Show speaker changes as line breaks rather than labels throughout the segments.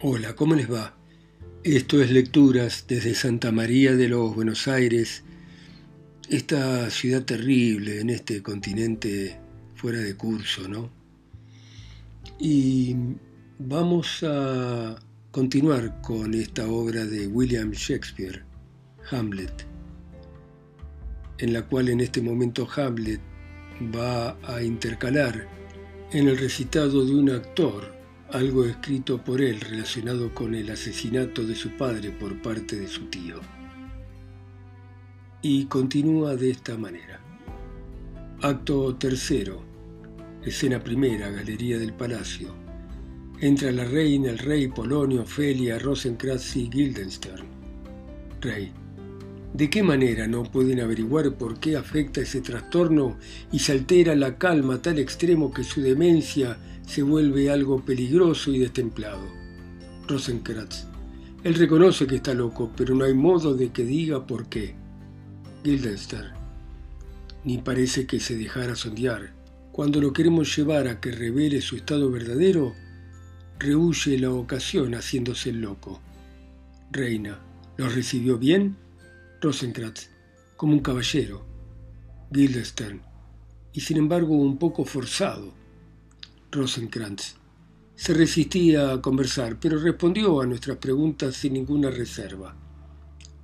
Hola, ¿cómo les va? Esto es Lecturas desde Santa María de los Buenos Aires, esta ciudad terrible en este continente fuera de curso, ¿no? Y vamos a continuar con esta obra de William Shakespeare, Hamlet, en la cual en este momento Hamlet va a intercalar en el recitado de un actor algo escrito por él relacionado con el asesinato de su padre por parte de su tío. Y continúa de esta manera. Acto tercero. Escena primera, Galería del Palacio. Entra la reina, el rey, Polonio, Ofelia, Rosencrantz y Guildenstern. Rey. ¿De qué manera no pueden averiguar por qué afecta ese trastorno y se altera la calma a tal extremo que su demencia se vuelve algo peligroso y destemplado? Rosencrantz. Él reconoce que está loco, pero no hay modo de que diga por qué. Guildenstern. Ni parece que se dejara sondear. Cuando lo queremos llevar a que revele su estado verdadero, rehuye la ocasión haciéndose el loco. Reina. ¿Lo recibió bien? Rosencrantz, como un caballero, Guildenstern, y sin embargo un poco forzado. Rosencrantz se resistía a conversar, pero respondió a nuestras preguntas sin ninguna reserva.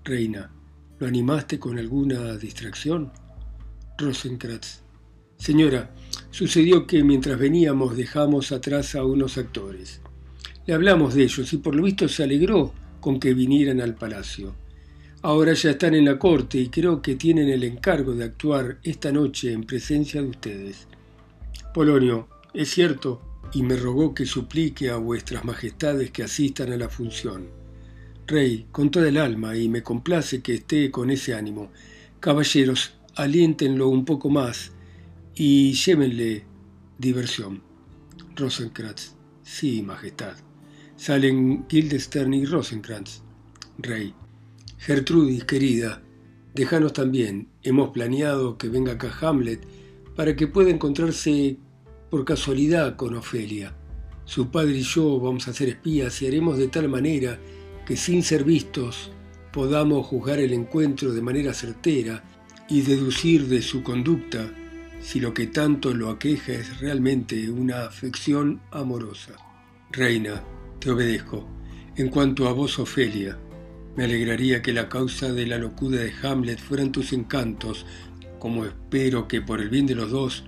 Reina, ¿lo animaste con alguna distracción? Rosencrantz. Señora, sucedió que mientras veníamos dejamos atrás a unos actores. Le hablamos de ellos y por lo visto se alegró con que vinieran al palacio. Ahora ya están en la corte y creo que tienen el encargo de actuar esta noche en presencia de ustedes. Polonio, es cierto, y me rogó que suplique a vuestras majestades que asistan a la función. Rey, con toda el alma, y me complace que esté con ese ánimo. Caballeros, aliéntenlo un poco más y llévenle diversión. Rosenkrantz. Sí, majestad. Salen Guildenstern y Rosenkrantz. Rey. Gertrudis, querida, déjanos también. Hemos planeado que venga acá Hamlet para que pueda encontrarse por casualidad con Ofelia. Su padre y yo vamos a ser espías y haremos de tal manera que sin ser vistos podamos juzgar el encuentro de manera certera y deducir de su conducta si lo que tanto lo aqueja es realmente una afección amorosa. Reina, te obedezco. En cuanto a vos, Ofelia, me alegraría que la causa de la locura de Hamlet fueran tus encantos, como espero que por el bien de los dos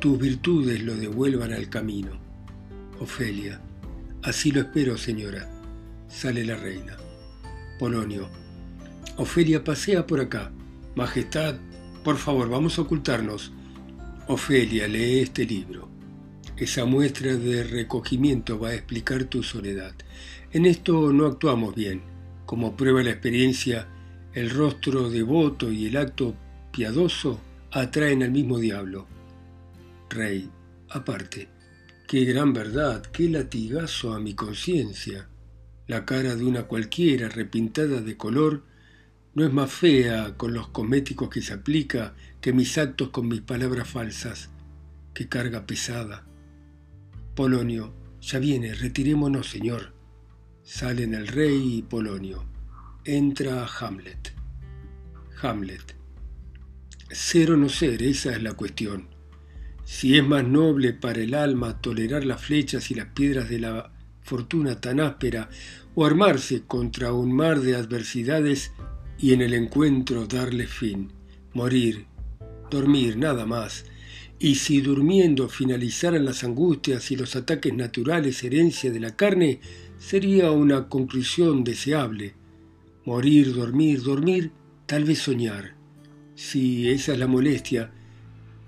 tus virtudes lo devuelvan al camino. Ofelia, así lo espero, señora. Sale la reina. Polonio, Ofelia pasea por acá. Majestad, por favor, vamos a ocultarnos. Ofelia, lee este libro. Esa muestra de recogimiento va a explicar tu soledad. En esto no actuamos bien como prueba la experiencia, el rostro devoto y el acto piadoso atraen al mismo diablo. Rey, aparte, qué gran verdad, qué latigazo a mi conciencia. La cara de una cualquiera repintada de color no es más fea con los cosméticos que se aplica que mis actos con mis palabras falsas. Qué carga pesada. Polonio, ya viene, retirémonos, señor. Salen el rey y Polonio. Entra Hamlet. Hamlet. Ser o no ser, esa es la cuestión. Si es más noble para el alma tolerar las flechas y las piedras de la fortuna tan áspera, o armarse contra un mar de adversidades y en el encuentro darle fin, morir, dormir, nada más, y si durmiendo finalizaran las angustias y los ataques naturales herencia de la carne, sería una conclusión deseable. Morir, dormir, dormir, tal vez soñar. Sí, esa es la molestia,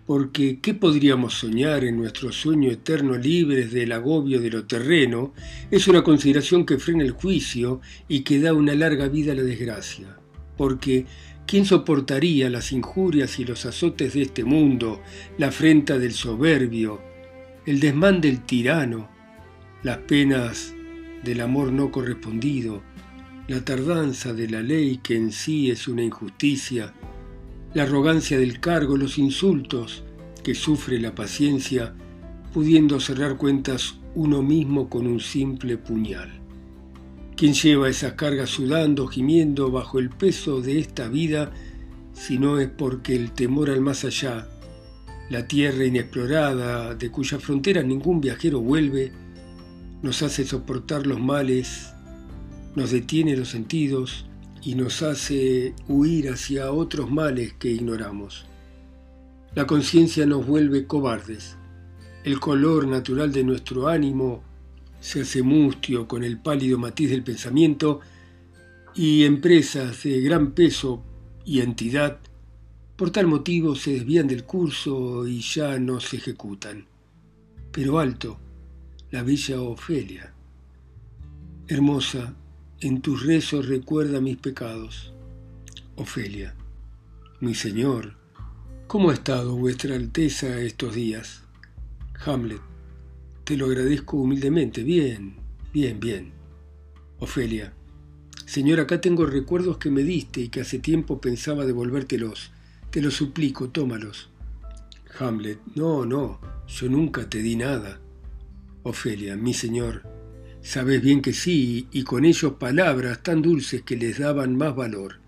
porque ¿qué podríamos soñar en nuestro sueño eterno libres del agobio de lo terreno? Es una consideración que frena el juicio y que da una larga vida a la desgracia. Porque ¿quién soportaría las injurias y los azotes de este mundo, la afrenta del soberbio, el desmán del tirano, las penas del amor no correspondido, la tardanza de la ley que en sí es una injusticia, la arrogancia del cargo, los insultos que sufre la paciencia, pudiendo cerrar cuentas uno mismo con un simple puñal. ¿Quién lleva esas cargas sudando, gimiendo bajo el peso de esta vida, si no es porque el temor al más allá, la tierra inexplorada, de cuya frontera ningún viajero vuelve, nos hace soportar los males, nos detiene los sentidos y nos hace huir hacia otros males que ignoramos. La conciencia nos vuelve cobardes. El color natural de nuestro ánimo se hace mustio con el pálido matiz del pensamiento y empresas de gran peso y entidad por tal motivo se desvían del curso y ya no se ejecutan. Pero alto, la bella Ofelia. Hermosa, en tus rezos recuerda mis pecados. Ofelia, mi señor, ¿cómo ha estado vuestra Alteza estos días? Hamlet, te lo agradezco humildemente. Bien, bien, bien. Ofelia. Señor, acá tengo recuerdos que me diste y que hace tiempo pensaba devolvértelos. Te los suplico, tómalos. Hamlet. No, no, yo nunca te di nada. Ofelia. Mi señor, sabes bien que sí, y con ellos palabras tan dulces que les daban más valor.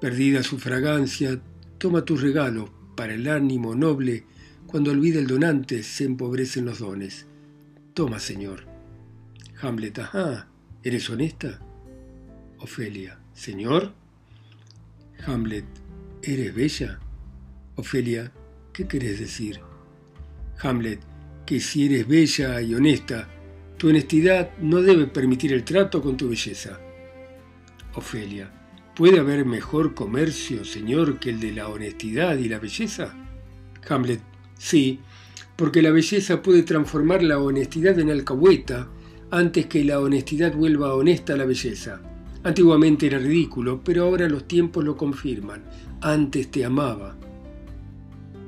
Perdida su fragancia, toma tu regalo para el ánimo noble cuando olvida el donante, se empobrecen los dones. Toma, Señor. Hamlet, ajá, ¿eres honesta? Ofelia, Señor. Hamlet, ¿eres bella? Ofelia, ¿qué querés decir? Hamlet, que si eres bella y honesta, tu honestidad no debe permitir el trato con tu belleza. Ofelia, ¿puede haber mejor comercio, Señor, que el de la honestidad y la belleza? Hamlet, Sí, porque la belleza puede transformar la honestidad en alcahueta antes que la honestidad vuelva honesta a la belleza. Antiguamente era ridículo, pero ahora los tiempos lo confirman. Antes te amaba.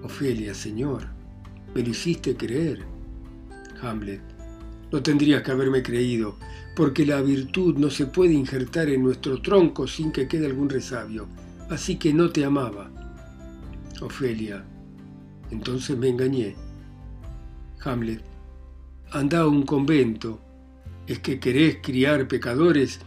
Ofelia, señor, me lo hiciste creer. Hamlet, no tendrías que haberme creído, porque la virtud no se puede injertar en nuestro tronco sin que quede algún resabio. Así que no te amaba. Ofelia, entonces me engañé. Hamlet, anda a un convento. ¿Es que querés criar pecadores?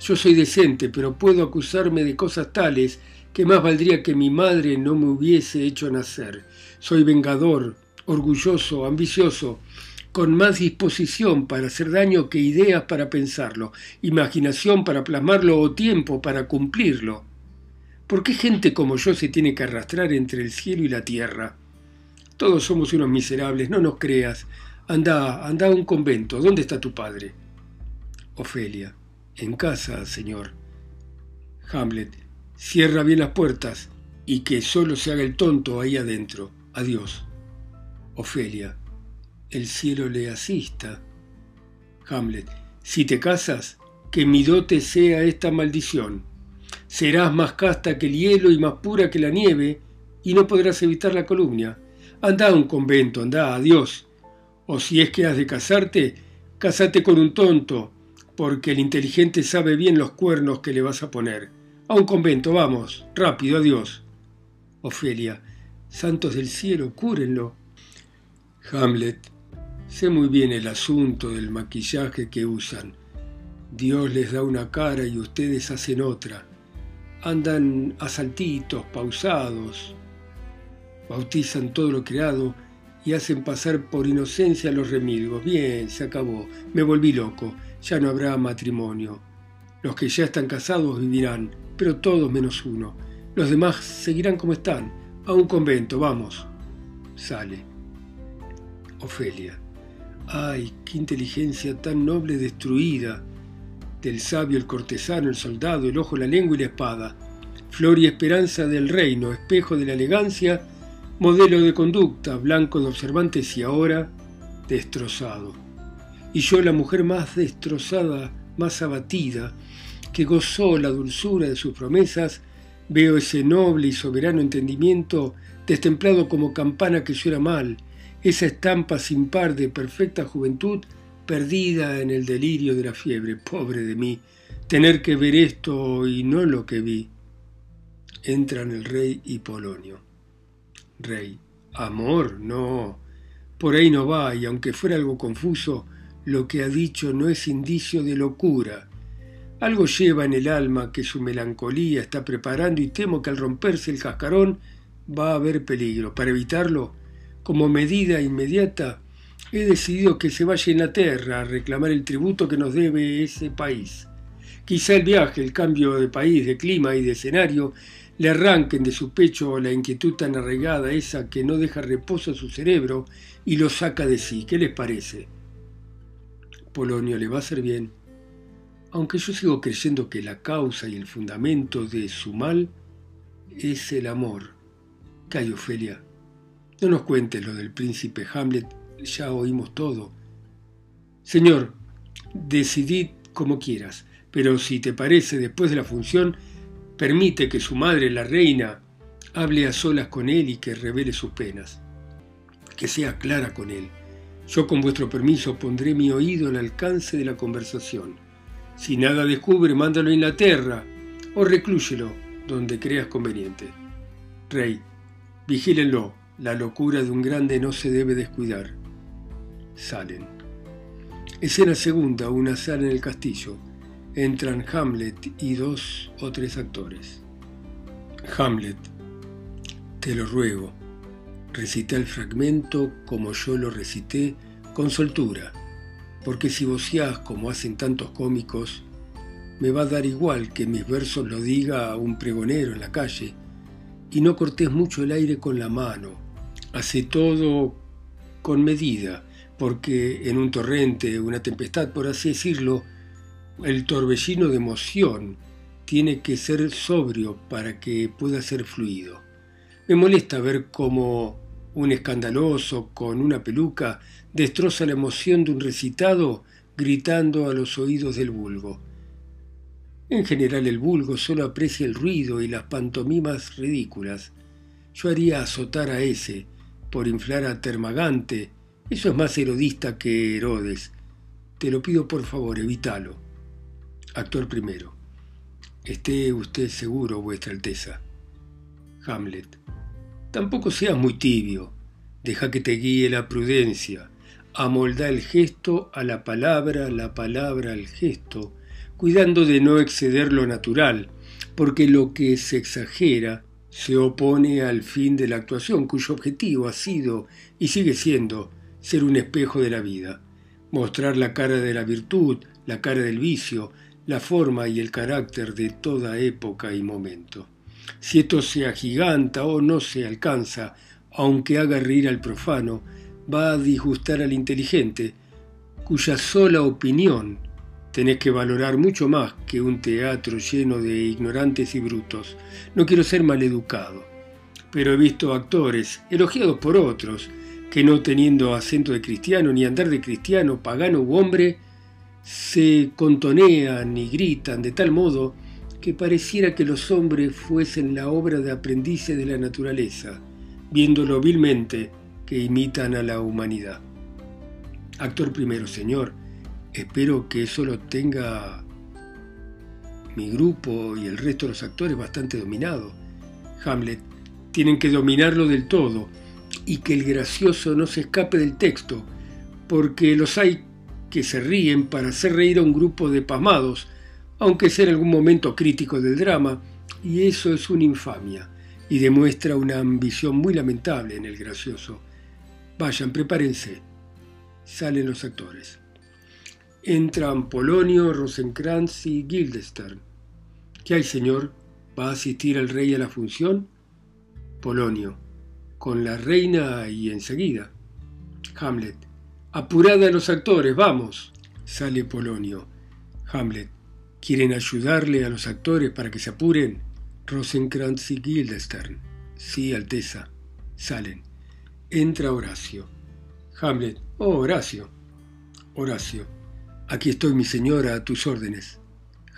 Yo soy decente, pero puedo acusarme de cosas tales que más valdría que mi madre no me hubiese hecho nacer. Soy vengador, orgulloso, ambicioso, con más disposición para hacer daño que ideas para pensarlo, imaginación para plasmarlo o tiempo para cumplirlo. ¿Por qué gente como yo se tiene que arrastrar entre el cielo y la tierra? Todos somos unos miserables, no nos creas. Anda, anda a un convento. ¿Dónde está tu padre? Ofelia. En casa, señor. Hamlet. Cierra bien las puertas y que solo se haga el tonto ahí adentro. Adiós. Ofelia. El cielo le asista. Hamlet. Si te casas, que mi dote sea esta maldición. Serás más casta que el hielo y más pura que la nieve, y no podrás evitar la columna. Anda a un convento, anda, adiós. O si es que has de casarte, cásate con un tonto, porque el inteligente sabe bien los cuernos que le vas a poner. A un convento, vamos, rápido, adiós. Ofelia, santos del cielo, cúrenlo. Hamlet, sé muy bien el asunto del maquillaje que usan. Dios les da una cara y ustedes hacen otra. Andan a saltitos, pausados, bautizan todo lo creado y hacen pasar por inocencia los remilgos. Bien, se acabó, me volví loco, ya no habrá matrimonio. Los que ya están casados vivirán, pero todos menos uno. Los demás seguirán como están, a un convento, vamos. Sale. Ofelia. Ay, qué inteligencia tan noble destruida. Del sabio el cortesano, el soldado, el ojo, la lengua y la espada. Flor y esperanza del reino, espejo de la elegancia modelo de conducta, blanco de observantes y ahora destrozado. Y yo la mujer más destrozada, más abatida, que gozó la dulzura de sus promesas, veo ese noble y soberano entendimiento destemplado como campana que suena mal, esa estampa sin par de perfecta juventud perdida en el delirio de la fiebre. Pobre de mí, tener que ver esto y no lo que vi. Entran el rey y Polonio. Rey. Amor, no. Por ahí no va, y aunque fuera algo confuso, lo que ha dicho no es indicio de locura. Algo lleva en el alma que su melancolía está preparando y temo que al romperse el cascarón va a haber peligro. Para evitarlo, como medida inmediata, he decidido que se vaya a Inglaterra a reclamar el tributo que nos debe ese país. Quizá el viaje, el cambio de país, de clima y de escenario le arranquen de su pecho la inquietud tan arraigada, esa que no deja reposo a su cerebro y lo saca de sí. ¿Qué les parece? Polonio le va a hacer bien aunque yo sigo creyendo que la causa y el fundamento de su mal es el amor. Calla, Ofelia. No nos cuentes lo del príncipe Hamlet, ya oímos todo. Señor, decidid como quieras, pero si te parece, después de la función, permite que su madre, la reina, hable a solas con él y que revele sus penas. Que sea clara con él. Yo, con vuestro permiso, pondré mi oído al alcance de la conversación. Si nada descubre, mándalo a Inglaterra o reclúyelo donde creas conveniente. Rey, vigílenlo, la locura de un grande no se debe descuidar. Salen. Escena segunda, una sala en el castillo. Entran Hamlet y dos o tres actores. Hamlet, te lo ruego, recita el fragmento como yo lo recité con soltura porque si voceás como hacen tantos cómicos, me va a dar igual que mis versos lo diga a un pregonero en la calle, y no cortés mucho el aire con la mano, hace todo con medida, porque en un torrente, una tempestad, por así decirlo, el torbellino de emoción tiene que ser sobrio para que pueda ser fluido. Me molesta ver cómo un escandaloso con una peluca destroza la emoción de un recitado gritando a los oídos del vulgo. En general el vulgo solo aprecia el ruido y las pantomimas ridículas. Yo haría azotar a ese por inflar a Termagante. Eso es más erodista que Herodes. Te lo pido por favor, evítalo. Actor primero. Esté usted seguro, Vuestra Alteza. Hamlet. Tampoco seas muy tibio. Deja que te guíe la prudencia amolda el gesto a la palabra, la palabra al gesto, cuidando de no exceder lo natural, porque lo que se exagera se opone al fin de la actuación, cuyo objetivo ha sido y sigue siendo ser un espejo de la vida, mostrar la cara de la virtud, la cara del vicio, la forma y el carácter de toda época y momento. Si esto se agiganta o no se alcanza, aunque haga reír al profano, va a disgustar al inteligente, cuya sola opinión tenés que valorar mucho más que un teatro lleno de ignorantes y brutos. No quiero ser maleducado, pero he visto actores, elogiados por otros, que no teniendo acento de cristiano ni andar de cristiano, pagano u hombre, se contonean y gritan de tal modo que pareciera que los hombres fuesen la obra de aprendices de la naturaleza, viéndolo vilmente que imitan a la humanidad. Actor primero, señor, espero que eso lo tenga mi grupo y el resto de los actores bastante dominado. Hamlet, tienen que dominarlo del todo y que el gracioso no se escape del texto, porque los hay que se ríen para hacer reír a un grupo de pasmados, aunque sea en algún momento crítico del drama, y eso es una infamia y demuestra una ambición muy lamentable en el gracioso. Vayan, prepárense. Salen los actores. Entran Polonio, Rosenkrantz y Guildenstern. ¿Qué hay, señor? ¿Va a asistir el rey a la función? Polonio. Con la reina y enseguida. Hamlet. Apurada a los actores, vamos. Sale Polonio. Hamlet. ¿Quieren ayudarle a los actores para que se apuren? Rosenkrantz y Guildenstern. Sí, Alteza. Salen. Entra Horacio. Hamlet. Oh, Horacio. Horacio. Aquí estoy, mi señora, a tus órdenes.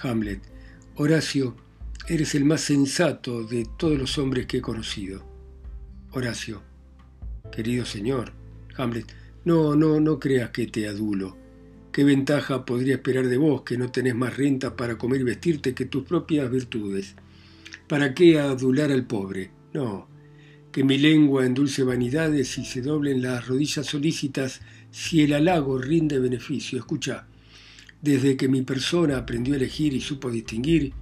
Hamlet. Horacio, eres el más sensato de todos los hombres que he conocido. Horacio. Querido señor. Hamlet. No, no, no creas que te adulo. ¿Qué ventaja podría esperar de vos que no tenés más renta para comer y vestirte que tus propias virtudes? ¿Para qué adular al pobre? No, que mi lengua endulce vanidades y se doblen las rodillas solícitas si el halago rinde beneficio. Escucha, Desde que mi persona aprendió a elegir y supo distinguir,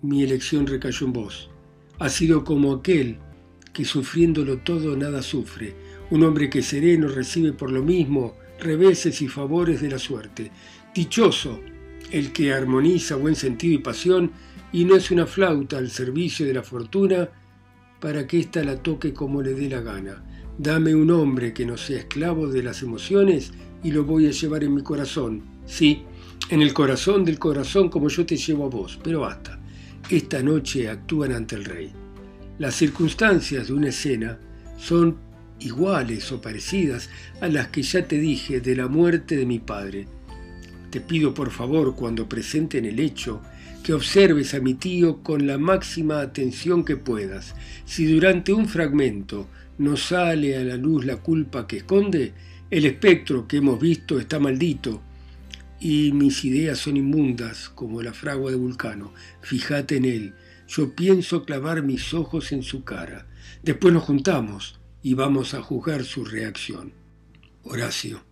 mi elección recayó en vos. Ha sido como aquel que sufriéndolo todo nada sufre, un hombre que sereno recibe por lo mismo reveses y favores de la suerte. Dichoso el que armoniza buen sentido y pasión y no es una flauta al servicio de la fortuna para que ésta la toque como le dé la gana. Dame un hombre que no sea esclavo de las emociones y lo voy a llevar en mi corazón. Sí, en el corazón del corazón como yo te llevo a vos, pero basta. Esta noche actúan ante el rey. Las circunstancias de una escena son iguales o parecidas a las que ya te dije de la muerte de mi padre. Te pido por favor, cuando presenten el hecho, que observes a mi tío con la máxima atención que puedas. Si durante un fragmento no sale a la luz la culpa que esconde, el espectro que hemos visto está maldito y mis ideas son inmundas como la fragua de Vulcano. Fíjate en él. Yo pienso clavar mis ojos en su cara. Después nos juntamos y vamos a juzgar su reacción. Horacio.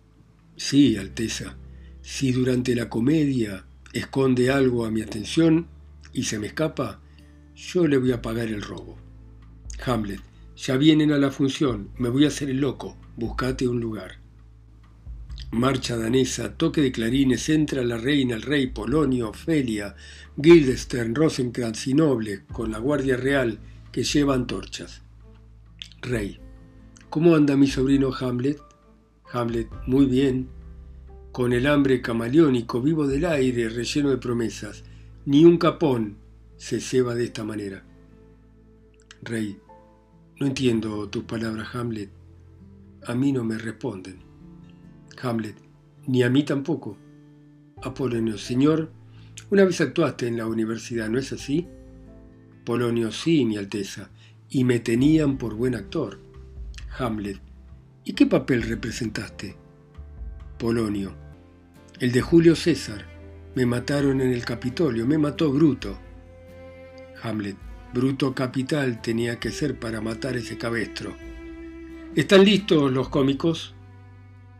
Sí, Alteza. Si durante la comedia esconde algo a mi atención y se me escapa, yo le voy a pagar el robo. Hamlet, ya vienen a la función, me voy a hacer el loco, buscate un lugar. Marcha danesa, toque de clarines, entra la reina, el rey, Polonio, Ofelia, Guildenstern, Rosenkrantz y Noble, con la guardia real que lleva antorchas. Rey, ¿cómo anda mi sobrino Hamlet? Hamlet, muy bien, con el hambre camaleónico, vivo del aire, relleno de promesas. Ni un capón se ceba de esta manera. Rey, no entiendo tus palabras, Hamlet. A mí no me responden. Hamlet, ni a mí tampoco. Apolonio, señor, una vez actuaste en la universidad, ¿no es así? Polonio, sí, mi Alteza, y me tenían por buen actor. Hamlet, ¿y qué papel representaste? Polonio, el de Julio César. Me mataron en el Capitolio, me mató Bruto. Hamlet, Bruto capital tenía que ser para matar ese cabestro. ¿Están listos los cómicos?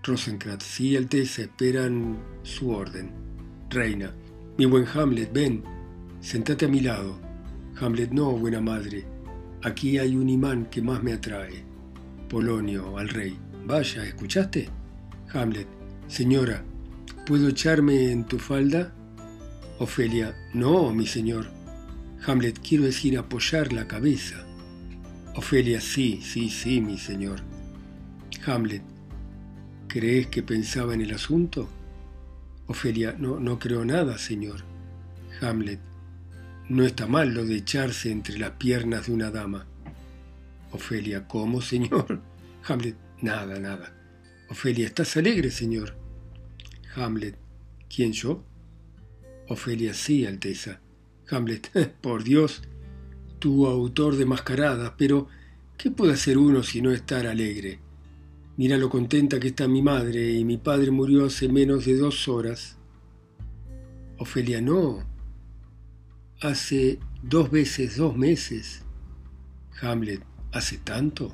Rosenkrantz, sí, Alteza, esperan su orden. Reina, mi buen Hamlet, ven, sentate a mi lado. Hamlet, no, buena madre, aquí hay un imán que más me atrae. Polonio, al rey, vaya, ¿escuchaste? Hamlet, Señora, ¿puedo echarme en tu falda? Ofelia, no, mi señor. Hamlet, quiero decir apoyar la cabeza. Ofelia, sí, sí, sí, mi señor. Hamlet, ¿crees que pensaba en el asunto? Ofelia, no, no creo nada, señor. Hamlet, no está mal lo de echarse entre las piernas de una dama. Ofelia, ¿cómo, señor? Hamlet, nada, nada. Ofelia, ¿estás alegre, señor? Hamlet. ¿Quién yo? Ofelia, sí, Alteza. Hamlet, por Dios, tu autor de mascaradas, pero ¿qué puede hacer uno si no estar alegre? Mira lo contenta que está mi madre y mi padre murió hace menos de dos horas. Ofelia, no. Hace dos veces dos meses. Hamlet, ¿hace tanto?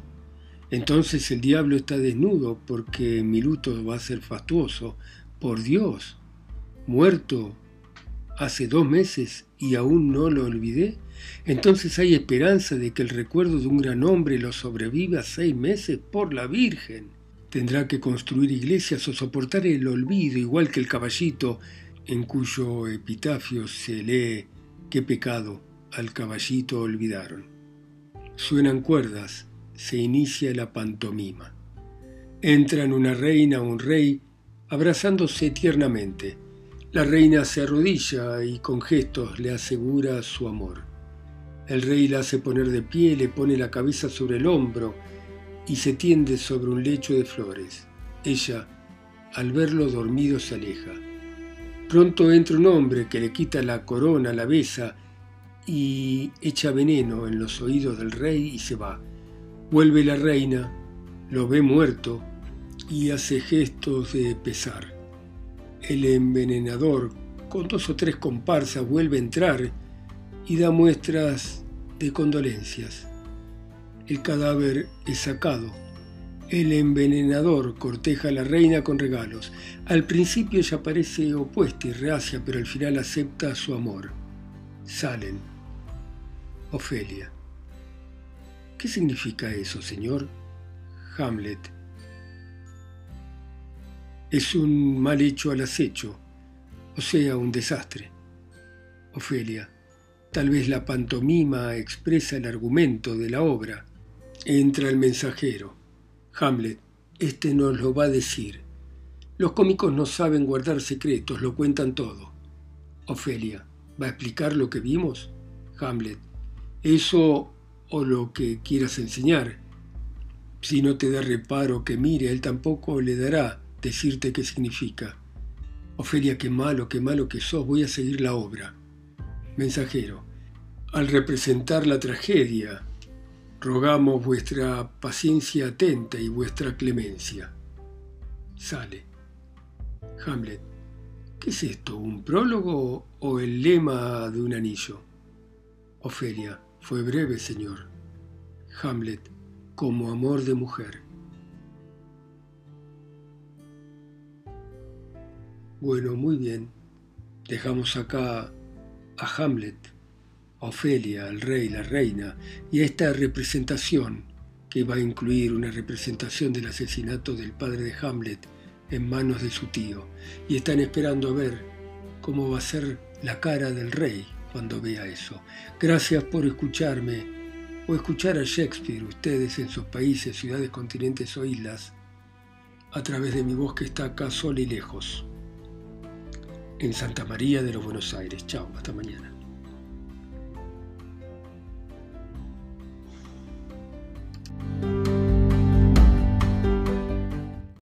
Entonces el diablo está desnudo porque mi luto va a ser fastuoso, por Dios, muerto hace dos meses y aún no lo olvidé, entonces hay esperanza de que el recuerdo de un gran hombre lo sobreviva seis meses por la Virgen. Tendrá que construir iglesias o soportar el olvido igual que el caballito en cuyo epitafio se lee qué pecado al caballito olvidaron. Suenan cuerdas, se inicia la pantomima. Entran una reina o un rey abrazándose tiernamente. La reina se arrodilla y con gestos le asegura su amor. El rey la hace poner de pie, le pone la cabeza sobre el hombro y se tiende sobre un lecho de flores. Ella, al verlo dormido, se aleja. Pronto entra un hombre que le quita la corona, la besa y echa veneno en los oídos del rey y se va. Vuelve la reina, lo ve muerto y hace gestos de pesar. El envenenador, con dos o tres comparsas, vuelve a entrar y da muestras de condolencias. El cadáver es sacado El envenenador corteja a la reina con regalos. Al principio ella parece opuesta y reacia, pero al final acepta su amor. Salen. Ofelia. ¿Qué significa eso, señor? Hamlet. Es un mal hecho al acecho, o sea, un desastre. Ofelia. Tal vez la pantomima expresa el argumento de la obra. Entra el mensajero. Hamlet, este nos lo va a decir. Los cómicos no saben guardar secretos, lo cuentan todo. Ofelia, ¿va a explicar lo que vimos? Hamlet, eso o lo que quieras enseñar. Si no te da reparo que mire, él tampoco le dará decirte qué significa. Ofelia, qué malo, qué malo que sos, voy a seguir la obra. Mensajero, al representar la tragedia, Rogamos vuestra paciencia atenta y vuestra clemencia. Sale. Hamlet. ¿Qué es esto? ¿Un prólogo o el lema de un anillo? Ofelia. Fue breve, señor. Hamlet. Como amor de mujer. Bueno, muy bien. Dejamos acá a Hamlet Ofelia, el rey, la reina, y esta representación, que va a incluir una representación del asesinato del padre de Hamlet en manos de su tío, y están esperando a ver cómo va a ser la cara del rey cuando vea eso. Gracias por escucharme o escuchar a Shakespeare, ustedes en sus países, ciudades, continentes o islas, a través de mi voz que está acá sola y lejos, en Santa María de los Buenos Aires. Chao, hasta mañana.